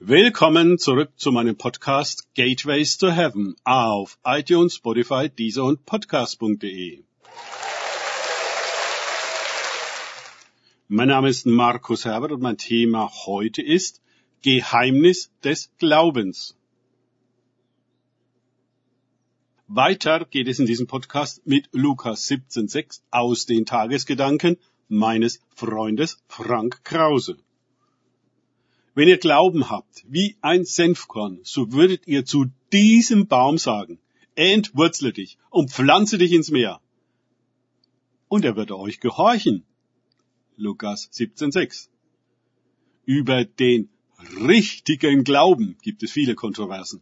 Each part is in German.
Willkommen zurück zu meinem Podcast Gateways to Heaven auf iTunes, Spotify, Deezer und Podcast.de. Mein Name ist Markus Herbert und mein Thema heute ist Geheimnis des Glaubens. Weiter geht es in diesem Podcast mit Lukas 17,6 aus den Tagesgedanken meines Freundes Frank Krause. Wenn ihr Glauben habt, wie ein Senfkorn, so würdet ihr zu diesem Baum sagen, entwurzle dich und pflanze dich ins Meer. Und er würde euch gehorchen. Lukas 17,6. Über den richtigen Glauben gibt es viele Kontroversen.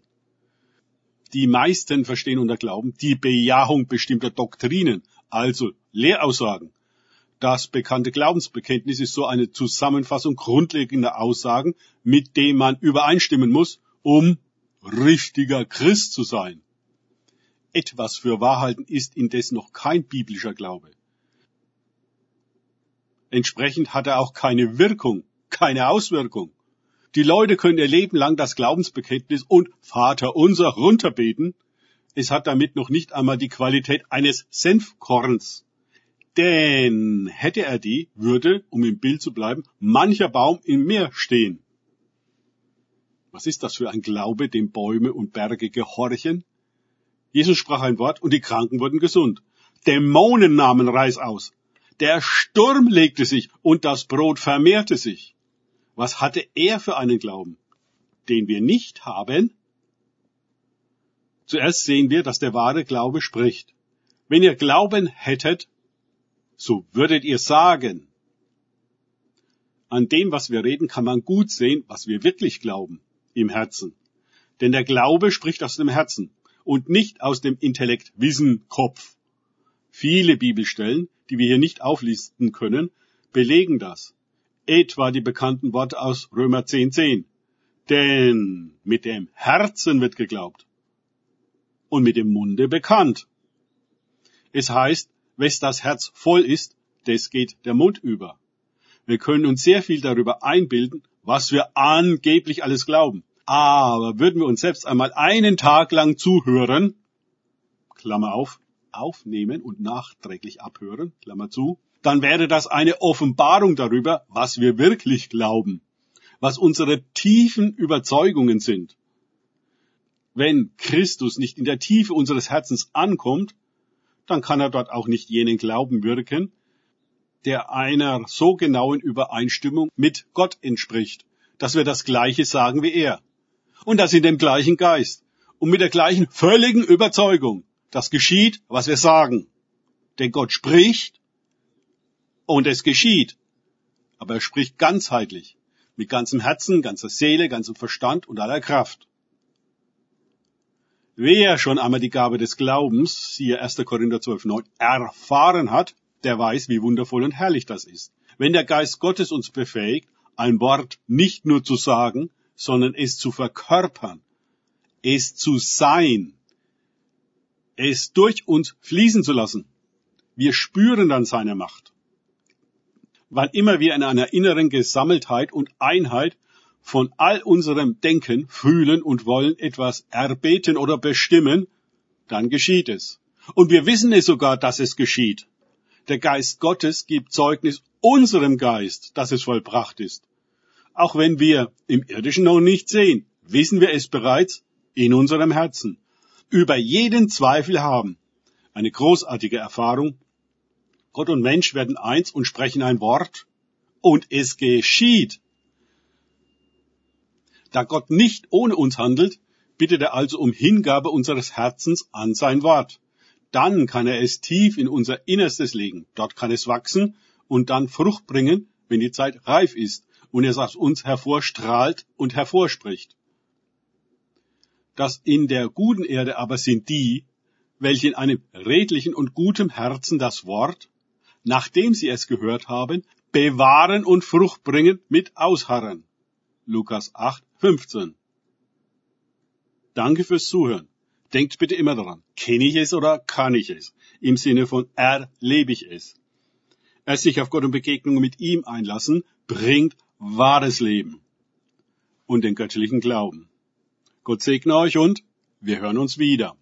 Die meisten verstehen unter Glauben die Bejahung bestimmter Doktrinen, also Lehraussagen, das bekannte Glaubensbekenntnis ist so eine Zusammenfassung grundlegender Aussagen, mit dem man übereinstimmen muss, um richtiger Christ zu sein. Etwas für Wahrheiten ist indes noch kein biblischer Glaube. Entsprechend hat er auch keine Wirkung, keine Auswirkung. Die Leute können ihr Leben lang das Glaubensbekenntnis und Vater unser runterbeten. Es hat damit noch nicht einmal die Qualität eines Senfkorns. Denn hätte er die, würde, um im Bild zu bleiben, mancher Baum im Meer stehen. Was ist das für ein Glaube, dem Bäume und Berge gehorchen? Jesus sprach ein Wort und die Kranken wurden gesund. Dämonen nahmen Reis aus. Der Sturm legte sich und das Brot vermehrte sich. Was hatte er für einen Glauben, den wir nicht haben? Zuerst sehen wir, dass der wahre Glaube spricht. Wenn ihr Glauben hättet, so würdet ihr sagen. An dem, was wir reden, kann man gut sehen, was wir wirklich glauben im Herzen. Denn der Glaube spricht aus dem Herzen und nicht aus dem Intellekt, Wissen, Kopf. Viele Bibelstellen, die wir hier nicht auflisten können, belegen das. Etwa die bekannten Worte aus Römer 10.10. 10. Denn mit dem Herzen wird geglaubt und mit dem Munde bekannt. Es heißt, wes das Herz voll ist, des geht der Mund über. Wir können uns sehr viel darüber einbilden, was wir angeblich alles glauben. Aber würden wir uns selbst einmal einen Tag lang zuhören, Klammer auf, aufnehmen und nachträglich abhören, Klammer zu, dann wäre das eine Offenbarung darüber, was wir wirklich glauben, was unsere tiefen Überzeugungen sind. Wenn Christus nicht in der Tiefe unseres Herzens ankommt, dann kann er dort auch nicht jenen Glauben wirken, der einer so genauen Übereinstimmung mit Gott entspricht, dass wir das Gleiche sagen wie er. Und das in dem gleichen Geist und mit der gleichen völligen Überzeugung. Das geschieht, was wir sagen. Denn Gott spricht und es geschieht. Aber er spricht ganzheitlich, mit ganzem Herzen, ganzer Seele, ganzem Verstand und aller Kraft. Wer schon einmal die Gabe des Glaubens, siehe 1. Korinther 12, 9, erfahren hat, der weiß, wie wundervoll und herrlich das ist. Wenn der Geist Gottes uns befähigt, ein Wort nicht nur zu sagen, sondern es zu verkörpern, es zu sein, es durch uns fließen zu lassen. Wir spüren dann seine Macht. Wann immer wir in einer inneren Gesammeltheit und Einheit von all unserem Denken, Fühlen und Wollen etwas erbeten oder bestimmen, dann geschieht es. Und wir wissen es sogar, dass es geschieht. Der Geist Gottes gibt Zeugnis unserem Geist, dass es vollbracht ist. Auch wenn wir im irdischen noch nicht sehen, wissen wir es bereits in unserem Herzen. Über jeden Zweifel haben. Eine großartige Erfahrung. Gott und Mensch werden eins und sprechen ein Wort. Und es geschieht. Da Gott nicht ohne uns handelt, bittet er also um Hingabe unseres Herzens an sein Wort. Dann kann er es tief in unser Innerstes legen. Dort kann es wachsen und dann Frucht bringen, wenn die Zeit reif ist und es aus uns hervorstrahlt und hervorspricht. Das in der guten Erde aber sind die, welche in einem redlichen und gutem Herzen das Wort, nachdem sie es gehört haben, bewahren und Frucht bringen mit Ausharren. Lukas 8, 15. Danke fürs Zuhören. Denkt bitte immer daran, kenne ich es oder kann ich es? Im Sinne von erlebe ich es. Erst sich auf Gott und Begegnungen mit ihm einlassen, bringt wahres Leben. und den göttlichen Glauben. Gott segne euch und wir hören uns wieder.